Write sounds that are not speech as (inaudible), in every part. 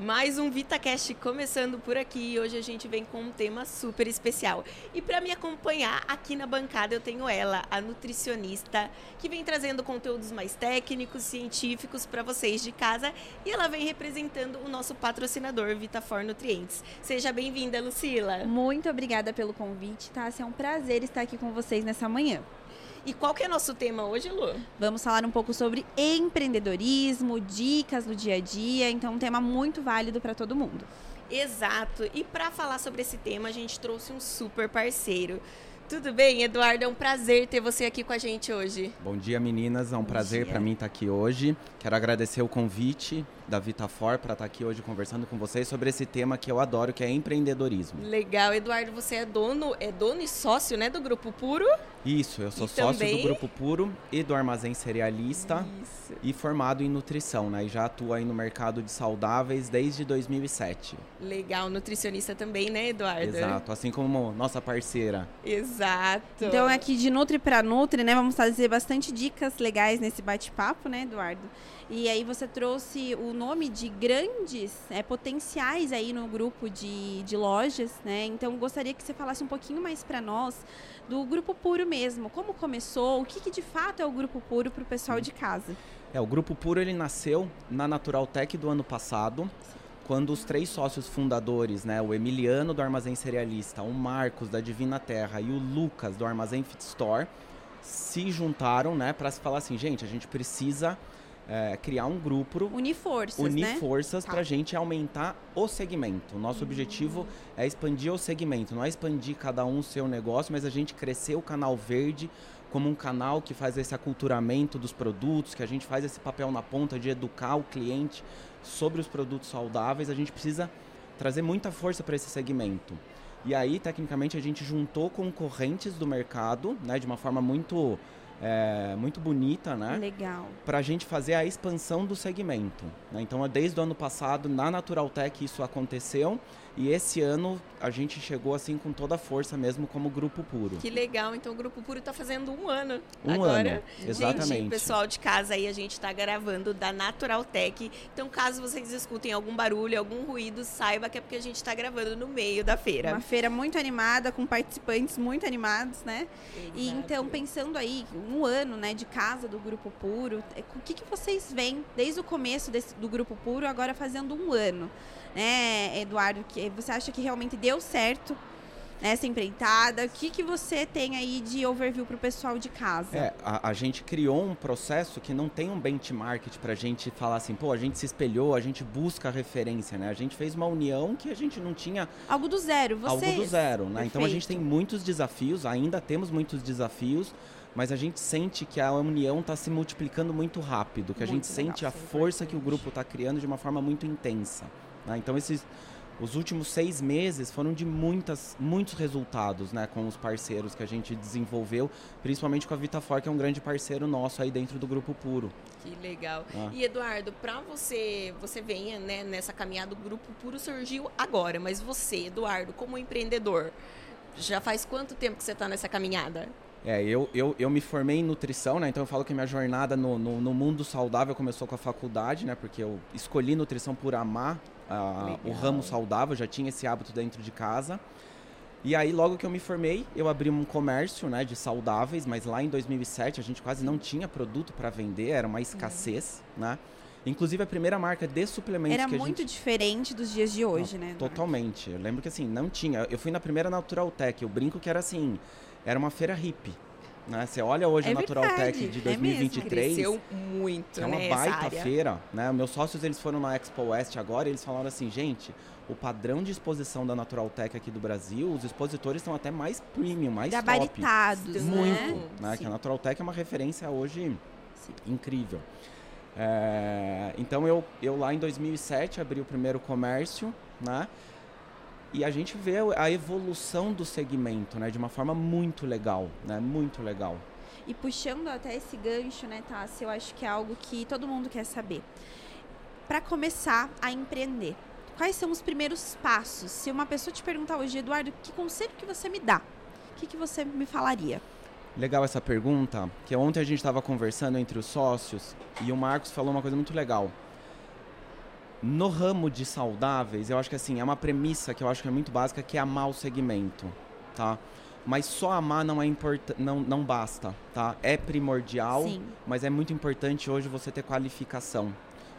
Mais um VitaCast começando por aqui e hoje a gente vem com um tema super especial. E para me acompanhar aqui na bancada eu tenho ela, a nutricionista, que vem trazendo conteúdos mais técnicos, científicos para vocês de casa e ela vem representando o nosso patrocinador VitaFor Nutrientes. Seja bem-vinda, Lucila. Muito obrigada pelo convite, tá? É um prazer estar aqui com vocês nessa manhã. E qual que é nosso tema hoje, Lu? Vamos falar um pouco sobre empreendedorismo, dicas do dia a dia, então um tema muito válido para todo mundo. Exato. E para falar sobre esse tema, a gente trouxe um super parceiro. Tudo bem, Eduardo? É um prazer ter você aqui com a gente hoje. Bom dia, meninas. É um Bom prazer para mim estar aqui hoje. Quero agradecer o convite da Vitafor para estar aqui hoje conversando com vocês sobre esse tema que eu adoro, que é empreendedorismo. Legal, Eduardo. Você é dono, é dono e sócio, né, do Grupo Puro? Isso, eu sou e sócio também... do Grupo Puro e do Armazém Cerealista Isso. e formado em nutrição, né? E já atuo aí no mercado de saudáveis desde 2007. Legal, nutricionista também, né, Eduardo? Exato, assim como nossa parceira. Exato. Então aqui de Nutri para Nutri, né? Vamos trazer bastante dicas legais nesse bate-papo, né, Eduardo? E aí você trouxe o nome de grandes é, potenciais aí no grupo de, de lojas, né? Então gostaria que você falasse um pouquinho mais para nós do Grupo Puro mesmo. Como começou? O que, que de fato é o Grupo Puro para o pessoal de casa? É, o Grupo Puro ele nasceu na Natural Tech do ano passado. Sim. Quando os três sócios fundadores, né, o Emiliano do Armazém Cerealista, o Marcos da Divina Terra e o Lucas do Armazém Fit Store, se juntaram, né, para se falar assim, gente, a gente precisa é, criar um grupo. Unir forças. Unir né? forças tá. para a gente aumentar o segmento. O nosso uhum. objetivo é expandir o segmento, não é expandir cada um o seu negócio, mas a gente crescer o canal verde como um canal que faz esse aculturamento dos produtos, que a gente faz esse papel na ponta de educar o cliente sobre os produtos saudáveis. A gente precisa trazer muita força para esse segmento. E aí, tecnicamente, a gente juntou concorrentes do mercado, né, de uma forma muito é, muito bonita, né? Legal. Para a gente fazer a expansão do segmento. Né? Então, desde o ano passado, na Natural Tech, isso aconteceu. E esse ano a gente chegou assim com toda a força mesmo como Grupo Puro. Que legal, então o Grupo Puro está fazendo um ano um agora. Ano, exatamente. Gente, pessoal de casa aí, a gente está gravando da Natural Tech. Então, caso vocês escutem algum barulho, algum ruído, saiba que é porque a gente está gravando no meio da feira. Uma feira muito animada, com participantes muito animados, né? Exato. E então, pensando aí, um ano né, de casa do Grupo Puro, é, o que, que vocês veem desde o começo desse, do Grupo Puro, agora fazendo um ano? Né, Eduardo? Que você acha que realmente deu certo nessa empreitada? O que, que você tem aí de overview para o pessoal de casa? É, a, a, gente criou um processo que não tem um benchmark para a gente falar assim, pô, a gente se espelhou, a gente busca referência, né? A gente fez uma união que a gente não tinha... Algo do zero, você Algo do zero, né? Então a gente tem muitos desafios, ainda temos muitos desafios, mas a gente sente que a união está se multiplicando muito rápido, que a gente legal, sente a força que o grupo está criando de uma forma muito intensa. Né? Então esses os últimos seis meses foram de muitas, muitos resultados né, com os parceiros que a gente desenvolveu, principalmente com a Vitafor, que é um grande parceiro nosso aí dentro do Grupo Puro. Que legal. Ah. E Eduardo, para você, você venha né, nessa caminhada, o Grupo Puro surgiu agora, mas você, Eduardo, como empreendedor, já faz quanto tempo que você está nessa caminhada? É, eu, eu, eu me formei em nutrição, né? Então eu falo que minha jornada no, no, no mundo saudável começou com a faculdade, né? Porque eu escolhi nutrição por amar o ramo saudável, já tinha esse hábito dentro de casa. E aí, logo que eu me formei, eu abri um comércio né, de saudáveis, mas lá em 2007 a gente quase não tinha produto para vender, era uma escassez, uhum. né? Inclusive a primeira marca de suplementos Era que a muito gente... diferente dos dias de hoje, não, né? Totalmente. Eu lembro que assim, não tinha. Eu fui na primeira Natural Tech, eu brinco que era assim, era uma feira hippie. Né? Você olha hoje é a Natural verdade, Tech de 2023. É Cresceu muito, É uma né, baita feira. Né? Meus sócios eles foram na Expo West agora e eles falaram assim, gente, o padrão de exposição da Natural Tech aqui do Brasil, os expositores estão até mais premium, mais Gabaritados, top. Muito, né? né? Que a Natural Tech é uma referência hoje Sim. incrível. É, então eu, eu lá em 2007 abri o primeiro comércio, né? E a gente vê a evolução do segmento, né, de uma forma muito legal, né, muito legal. E puxando até esse gancho, né, Tassi, eu acho que é algo que todo mundo quer saber. Para começar a empreender, quais são os primeiros passos? Se uma pessoa te perguntar hoje, Eduardo, que conselho que você me dá? O que, que você me falaria? Legal essa pergunta, que ontem a gente estava conversando entre os sócios e o Marcos falou uma coisa muito legal No ramo de saudáveis, eu acho que assim, é uma premissa que eu acho que é muito básica, que é amar o segmento, tá? Mas só amar não é import... não, não basta, tá? É primordial, Sim. mas é muito importante hoje você ter qualificação.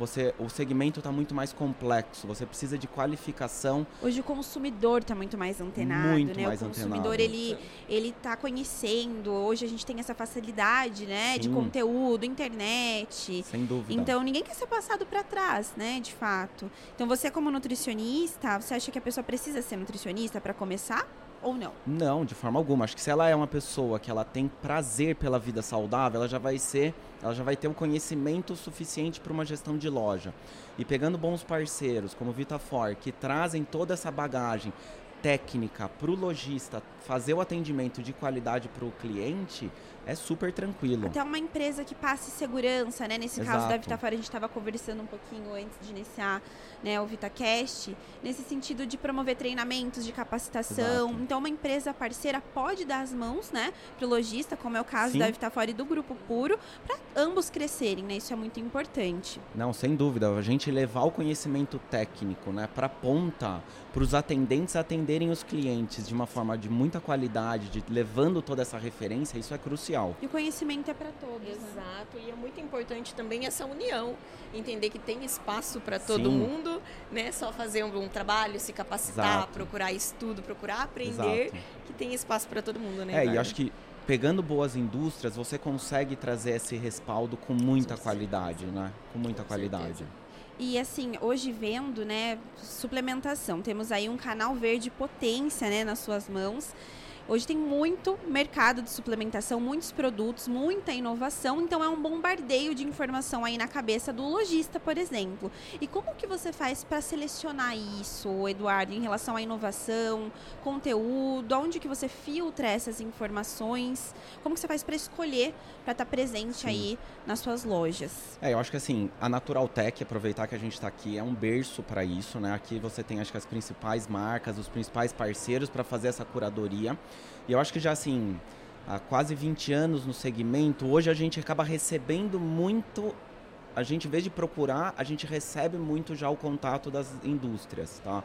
Você, o segmento está muito mais complexo, você precisa de qualificação. Hoje o consumidor está muito mais antenado, Muito né? mais o consumidor antenado. ele ele tá conhecendo. Hoje a gente tem essa facilidade, né, de Sim. conteúdo, internet. Sem dúvida. Então ninguém quer ser passado para trás, né, de fato. Então você como nutricionista, você acha que a pessoa precisa ser nutricionista para começar ou não? Não, de forma alguma. Acho que se ela é uma pessoa que ela tem prazer pela vida saudável, ela já vai ser, ela já vai ter o conhecimento suficiente para uma gestão de loja. E pegando bons parceiros, como Vitafor, que trazem toda essa bagagem técnica para o lojista fazer o atendimento de qualidade para o cliente, é super tranquilo. Até uma empresa que passe segurança, né? Nesse caso da Exato. Vitafora, a gente estava conversando um pouquinho antes de iniciar né, o VitaCast, nesse sentido de promover treinamentos de capacitação. Exato. Então, uma empresa parceira pode dar as mãos, né, para o lojista, como é o caso Sim. da Vitafora e do Grupo Puro, para ambos crescerem, né? Isso é muito importante. Não, sem dúvida. A gente levar o conhecimento técnico né, para a ponta, para os atendentes atenderem os clientes de uma forma de muita qualidade, de, levando toda essa referência, isso é crucial. E o conhecimento é para todos. né? Exato, e é muito importante também essa união, entender que tem espaço para todo Sim. mundo, né? Só fazer um, um trabalho, se capacitar, Exato. procurar estudo, procurar aprender, Exato. que tem espaço para todo mundo, né? É, e Eduardo? acho que pegando boas indústrias, você consegue trazer esse respaldo com muita Com qualidade, né? Com muita Com qualidade. certeza. E assim, hoje vendo, né, suplementação, temos aí um canal verde potência, né, nas suas mãos. Hoje tem muito mercado de suplementação, muitos produtos, muita inovação, então é um bombardeio de informação aí na cabeça do lojista, por exemplo. E como que você faz para selecionar isso, Eduardo, em relação à inovação, conteúdo, onde que você filtra essas informações? Como que você faz para escolher para estar presente Sim. aí nas suas lojas? É, eu acho que assim, a Natural Tech, aproveitar que a gente está aqui, é um berço para isso, né? Aqui você tem, acho que as principais marcas, os principais parceiros para fazer essa curadoria. E eu acho que já assim, há quase 20 anos no segmento, hoje a gente acaba recebendo muito. A gente, em vez de procurar, a gente recebe muito já o contato das indústrias, tá?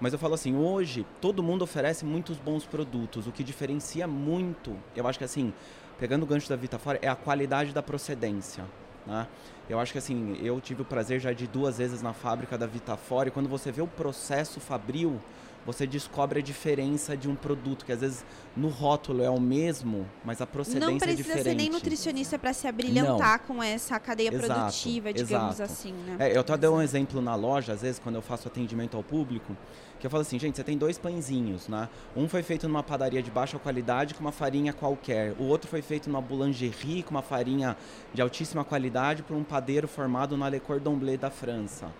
Mas eu falo assim, hoje todo mundo oferece muitos bons produtos. O que diferencia muito, eu acho que assim, pegando o gancho da Vitafora, é a qualidade da procedência. Né? Eu acho que assim, eu tive o prazer já de duas vezes na fábrica da Vitafora e quando você vê o processo fabril, você descobre a diferença de um produto que às vezes no rótulo é o mesmo, mas a procedência Não é precisa diferente. ser nem nutricionista para se abrilhantar com essa cadeia Exato, produtiva, digamos exato. assim, né? É, eu até dei um exemplo na loja, às vezes, quando eu faço atendimento ao público, que eu falo assim, gente, você tem dois pãezinhos, né? Um foi feito numa padaria de baixa qualidade com uma farinha qualquer. O outro foi feito numa boulangerie com uma farinha de altíssima qualidade por um padeiro formado na Le Cordon Bleu da França.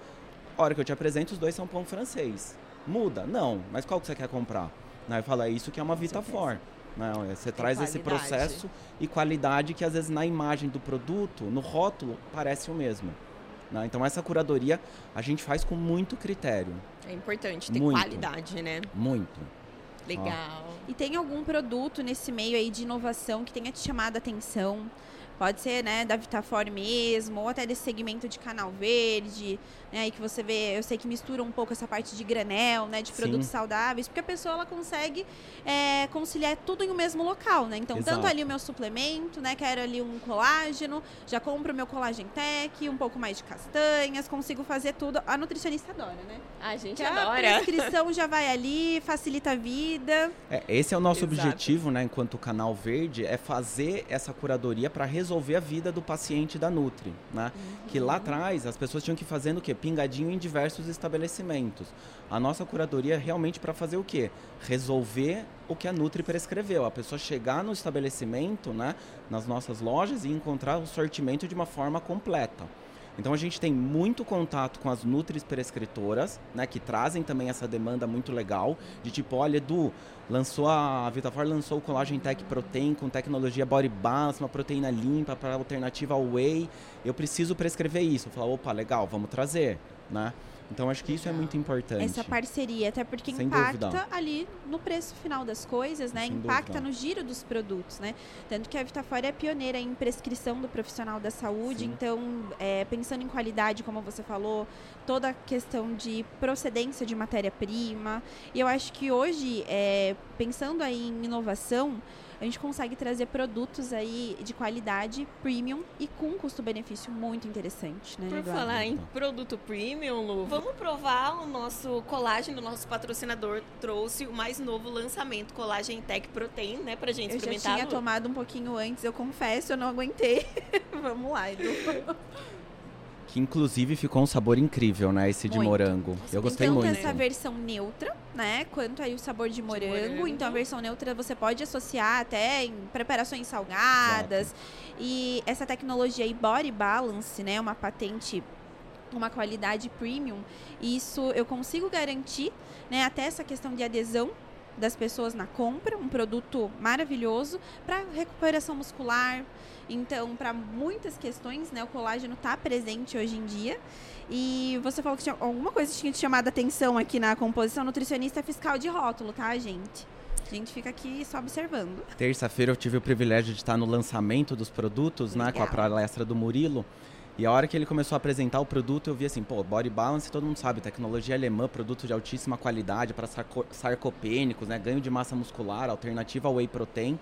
A hora que eu te apresento, os dois são pão francês. Muda? Não. Mas qual que você quer comprar? Né? Eu falo, é isso que é uma Vitafor. Né? Você traz esse qualidade. processo e qualidade que às vezes na imagem do produto, no rótulo, parece o mesmo. né? Então essa curadoria a gente faz com muito critério. É importante ter Muito. qualidade, né? Muito. Legal. E tem algum produto nesse meio aí de inovação que tenha te chamado a atenção? Pode ser, né, da Vitafor mesmo, ou até desse segmento de canal verde, né, aí que você vê, eu sei que mistura um pouco essa parte de granel, né, de Sim. produtos saudáveis, porque a pessoa ela consegue é, conciliar tudo em um mesmo local, né? Então, tanto Exato. ali o meu suplemento, né, quero ali um colágeno, já compro o meu colágeno tech, um pouco mais de castanhas, consigo fazer tudo. A nutricionista adora, né? A gente Que a adora. prescrição já vai ali, facilita a vida. É, esse é o nosso Exato. objetivo, né, enquanto canal verde, é fazer essa curadoria para resolver a vida do paciente da Nutri, né? Que lá atrás as pessoas tinham que fazendo o quê? Pingadinho em diversos estabelecimentos. A nossa curadoria é realmente para fazer o quê? Resolver o que a Nutri prescreveu. A pessoa chegar no estabelecimento, né, nas nossas lojas e encontrar o sortimento de uma forma completa. Então a gente tem muito contato com as Nutris prescritoras, né, que trazem também essa demanda muito legal, de tipo, olha, Edu, lançou a, a Vitafor lançou o Collagen Tech Protein com tecnologia Body Balance, uma proteína limpa para alternativa ao whey. Eu preciso prescrever isso. Eu falo, opa, legal, vamos trazer, né? Então acho que isso é muito importante. Essa parceria, até porque Sem impacta dúvida. ali no preço final das coisas, né? Sem impacta dúvida. no giro dos produtos, né? Tanto que a Vitafora é pioneira em prescrição do profissional da saúde, Sim. então é, pensando em qualidade, como você falou, toda a questão de procedência de matéria-prima. E eu acho que hoje, é, pensando aí em inovação, a gente consegue trazer produtos aí de qualidade premium e com custo-benefício muito interessante, né? Por Eduardo? falar em produto premium, Lu, vamos provar o nosso colágeno, o nosso patrocinador trouxe o mais novo lançamento, Collagen Tech Protein, né, pra gente eu experimentar. Eu já tinha Lu. tomado um pouquinho antes, eu confesso, eu não aguentei. (laughs) vamos lá, Edu. (laughs) Que inclusive ficou um sabor incrível, né? Esse de muito. morango. Eu gostei muito. Então essa versão neutra, né? Quanto aí o sabor de morango. de morango. Então a versão neutra você pode associar até em preparações salgadas. Exato. E essa tecnologia aí, Body Balance, né? Uma patente uma qualidade premium, isso eu consigo garantir, né, até essa questão de adesão das pessoas na compra, um produto maravilhoso para recuperação muscular, então, para muitas questões, né, o colágeno está presente hoje em dia. E você falou que tinha alguma coisa tinha te chamado a atenção aqui na composição nutricionista fiscal de rótulo, tá, gente? A gente fica aqui só observando. Terça-feira eu tive o privilégio de estar no lançamento dos produtos, Legal. né, com a palestra do Murilo. E a hora que ele começou a apresentar o produto, eu vi assim, pô, Body Balance, todo mundo sabe, tecnologia alemã, produto de altíssima qualidade para sarcopênicos, né, ganho de massa muscular, alternativa ao whey protein.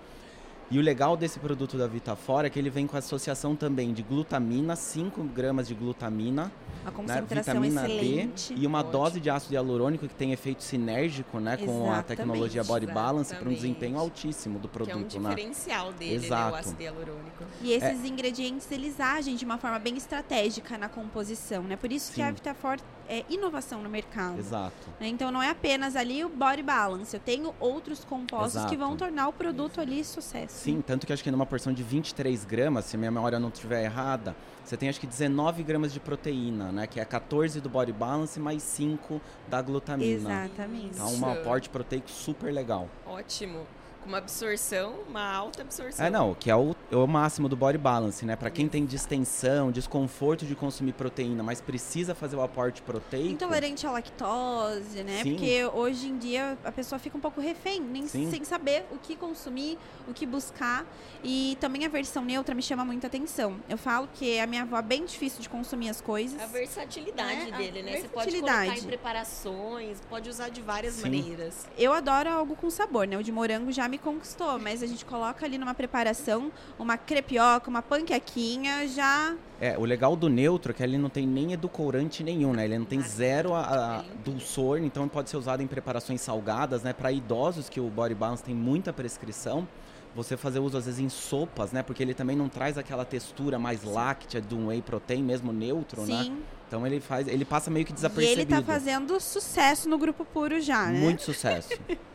E o legal desse produto da Vitafora é que ele vem com associação também de glutamina, 5 gramas de glutamina, uma concentração né, vitamina excelente. D e uma Ótimo. dose de ácido hialurônico que tem efeito sinérgico né, com a tecnologia Body Balance para um desempenho altíssimo do produto. Que é um né? diferencial dele, Exato. Né, o ácido hialurônico. E esses é. ingredientes eles agem de uma forma bem estratégica na composição, né? Por isso Sim. que a Vitafora é, inovação no mercado. Exato. Né? Então não é apenas ali o body balance, eu tenho outros compostos Exato. que vão tornar o produto ali sucesso. Sim, tanto que acho que numa porção de 23 gramas, se minha memória não estiver errada, você tem acho que 19 gramas de proteína, né? Que é 14 do body balance mais 5 da glutamina. Exatamente. Então, um aporte proteico super legal. Ótimo uma absorção, uma alta absorção. É, não, que é o, é o máximo do body balance, né? Para quem tem distensão, desconforto de consumir proteína, mas precisa fazer o aporte proteico. Intolerante à lactose, né? Sim. Porque hoje em dia a pessoa fica um pouco refém, nem Sim. sem saber o que consumir, o que buscar. E também a versão neutra me chama muita atenção. Eu falo que a minha avó é bem difícil de consumir as coisas. A versatilidade né? dele, a né? Versatilidade. Você pode colocar em preparações, pode usar de várias Sim. maneiras. Eu adoro algo com sabor, né? O de morango já me conquistou, mas a gente coloca ali numa preparação, uma crepioca, uma panquequinha, já. É, o legal do neutro é que ele não tem nem edulcorante nenhum, né? Ele não tem zero a, a dulçor, então pode ser usado em preparações salgadas, né? Para idosos que o Body Balance tem muita prescrição, você fazer uso às vezes em sopas, né? Porque ele também não traz aquela textura mais láctea de um whey protein, mesmo neutro, Sim. né? Sim. Então ele faz, ele passa meio que desapercebido. E ele tá fazendo sucesso no grupo puro já, né? Muito sucesso. (laughs)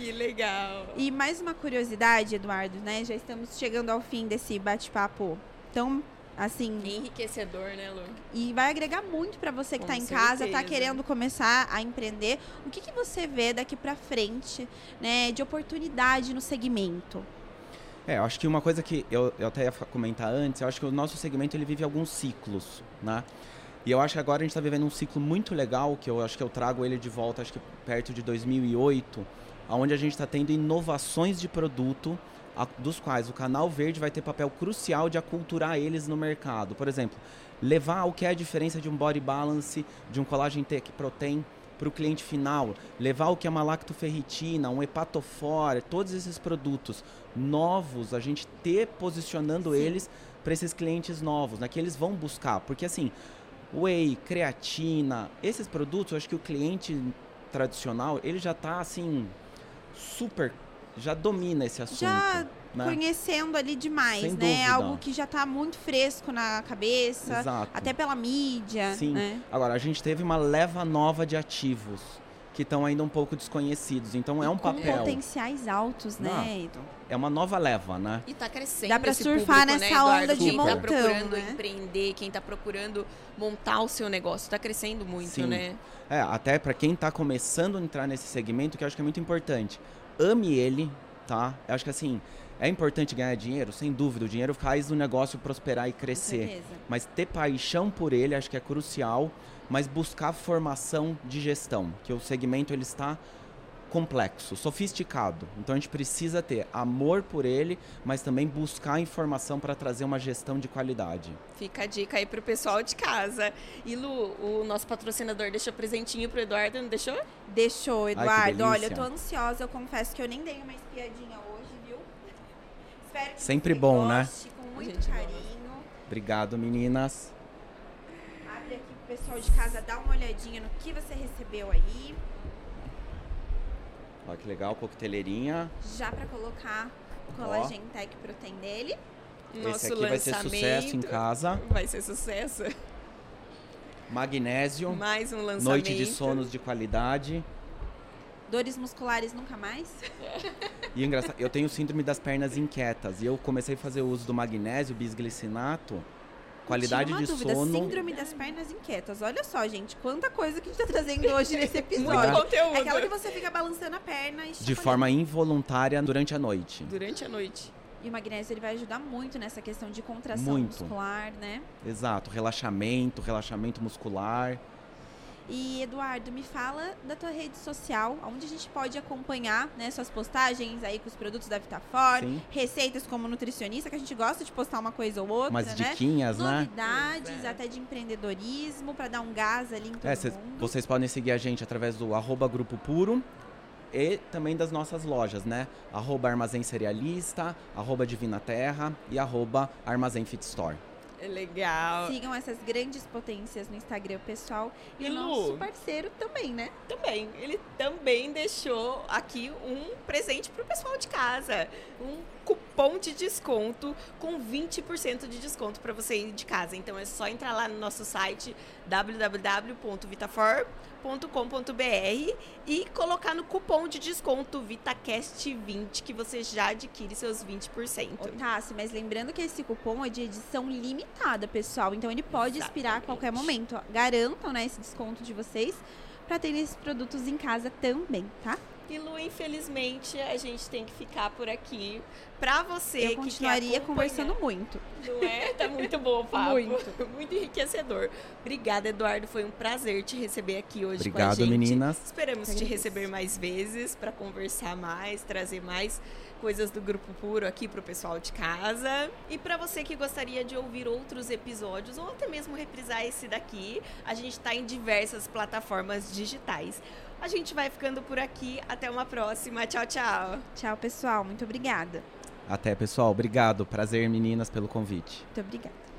Que legal. E mais uma curiosidade, Eduardo, né? Já estamos chegando ao fim desse bate-papo tão assim enriquecedor, né, Lu? E vai agregar muito para você que está em casa, está querendo começar a empreender. O que, que você vê daqui para frente, né, de oportunidade no segmento? É, eu acho que uma coisa que eu, eu até ia comentar antes, eu acho que o nosso segmento ele vive alguns ciclos, né? E eu acho que agora a gente está vivendo um ciclo muito legal, que eu acho que eu trago ele de volta, acho que perto de 2008, onde a gente está tendo inovações de produto, a, dos quais o canal verde vai ter papel crucial de aculturar eles no mercado. Por exemplo, levar o que é a diferença de um body balance, de um collagen tech protein para o cliente final, levar o que é uma lactoferritina, um hepatofor, todos esses produtos novos, a gente ter posicionando Sim. eles para esses clientes novos, né, que eles vão buscar, porque assim, whey, creatina, esses produtos, eu acho que o cliente tradicional, ele já está assim super já domina esse assunto. Já né? conhecendo ali demais, Sem né? Dúvida. Algo que já está muito fresco na cabeça, Exato. até pela mídia. Sim. Né? Agora, a gente teve uma leva nova de ativos que estão ainda um pouco desconhecidos. Então é um com papel. potenciais altos, né, Edu? É uma nova leva, né? E está crescendo. Dá para surfar público, nessa né, onda de quem montão. Quem tá procurando né? empreender, quem está procurando montar o seu negócio, está crescendo muito, Sim. né? É, até para quem está começando a entrar nesse segmento, que eu acho que é muito importante. Ame ele, tá? Eu acho que assim, é importante ganhar dinheiro, sem dúvida. O dinheiro faz o negócio prosperar e crescer. Mas ter paixão por ele, acho que é crucial. Mas buscar formação de gestão, que o segmento ele está complexo, sofisticado. Então a gente precisa ter amor por ele, mas também buscar informação para trazer uma gestão de qualidade. Fica a dica aí pro pessoal de casa. E Lu, o nosso patrocinador deixou presentinho pro Eduardo, não deixou? Deixou, Eduardo. Ai, Olha, eu tô ansiosa, eu confesso que eu nem dei uma espiadinha hoje, viu? Espero que Sempre bom, né? goste, né? Com muito carinho. Obrigado, meninas. Pessoal de casa dar uma olhadinha no que você recebeu aí. Olha que legal, coqueteleirinha. Já para colocar o Collagen Tech Protein dele. Nosso Esse aqui vai ser sucesso em casa. Vai ser sucesso. Magnésio. Mais um lançamento. Noite de sonos de qualidade. Dores musculares nunca mais. (laughs) E engraçado, eu tenho síndrome das pernas inquietas. E eu comecei a fazer uso do magnésio, bisglicinato Qualidade de dúvida. sono. Síndrome das pernas inquietas. Olha só, gente, quanta coisa que a gente tá trazendo (laughs) hoje nesse episódio. Muito conteúdo. É aquela que você fica balançando a perna e De forma involuntária durante a noite. Durante a noite. E o magnésio ele vai ajudar muito nessa questão de contração muito. muscular, né? Exato, relaxamento, relaxamento muscular. E Eduardo, me fala da tua rede social, onde a gente pode acompanhar né, suas postagens aí com os produtos da Vitafor, Sim. receitas como nutricionista, que a gente gosta de postar uma coisa ou outra, Umas né? diquinhas, né? Novidades, até de empreendedorismo, para dar um gás ali em todo é, cês, Vocês podem seguir a gente através do arroba Grupo Puro e também das nossas lojas, né? Arroba Armazém Cerealista, arroba Divina Terra e arroba Armazém Fit Store. É legal. Sigam essas grandes potências no Instagram pessoal. E, e o nosso parceiro também, né? Também. Ele também deixou aqui um presente pro pessoal de casa. Um cupom de desconto com 20% de desconto para você ir de casa. Então é só entrar lá no nosso site www.vitafor.com.br e colocar no cupom de desconto VitaCast20 que você já adquire seus 20%. Ô, Tassi, mas lembrando que esse cupom é de edição limitada, pessoal. Então ele pode Exatamente. expirar a qualquer momento. Garantam né, esse desconto de vocês para ter esses produtos em casa também, tá? E Lu, infelizmente, a gente tem que ficar por aqui. Pra você Eu continuaria conversando muito. Não é? Tá muito bom o papo. Muito. (laughs) muito enriquecedor. Obrigada, Eduardo. Foi um prazer te receber aqui hoje Obrigado, com a gente. meninas. Esperamos te receber mais vezes para conversar mais, trazer mais coisas do Grupo Puro aqui para o pessoal de casa. E para você que gostaria de ouvir outros episódios ou até mesmo reprisar esse daqui, a gente está em diversas plataformas digitais. A gente vai ficando por aqui. Até uma próxima. Tchau, tchau. Tchau, pessoal. Muito obrigada. Até, pessoal. Obrigado. Prazer, meninas, pelo convite. Muito obrigada.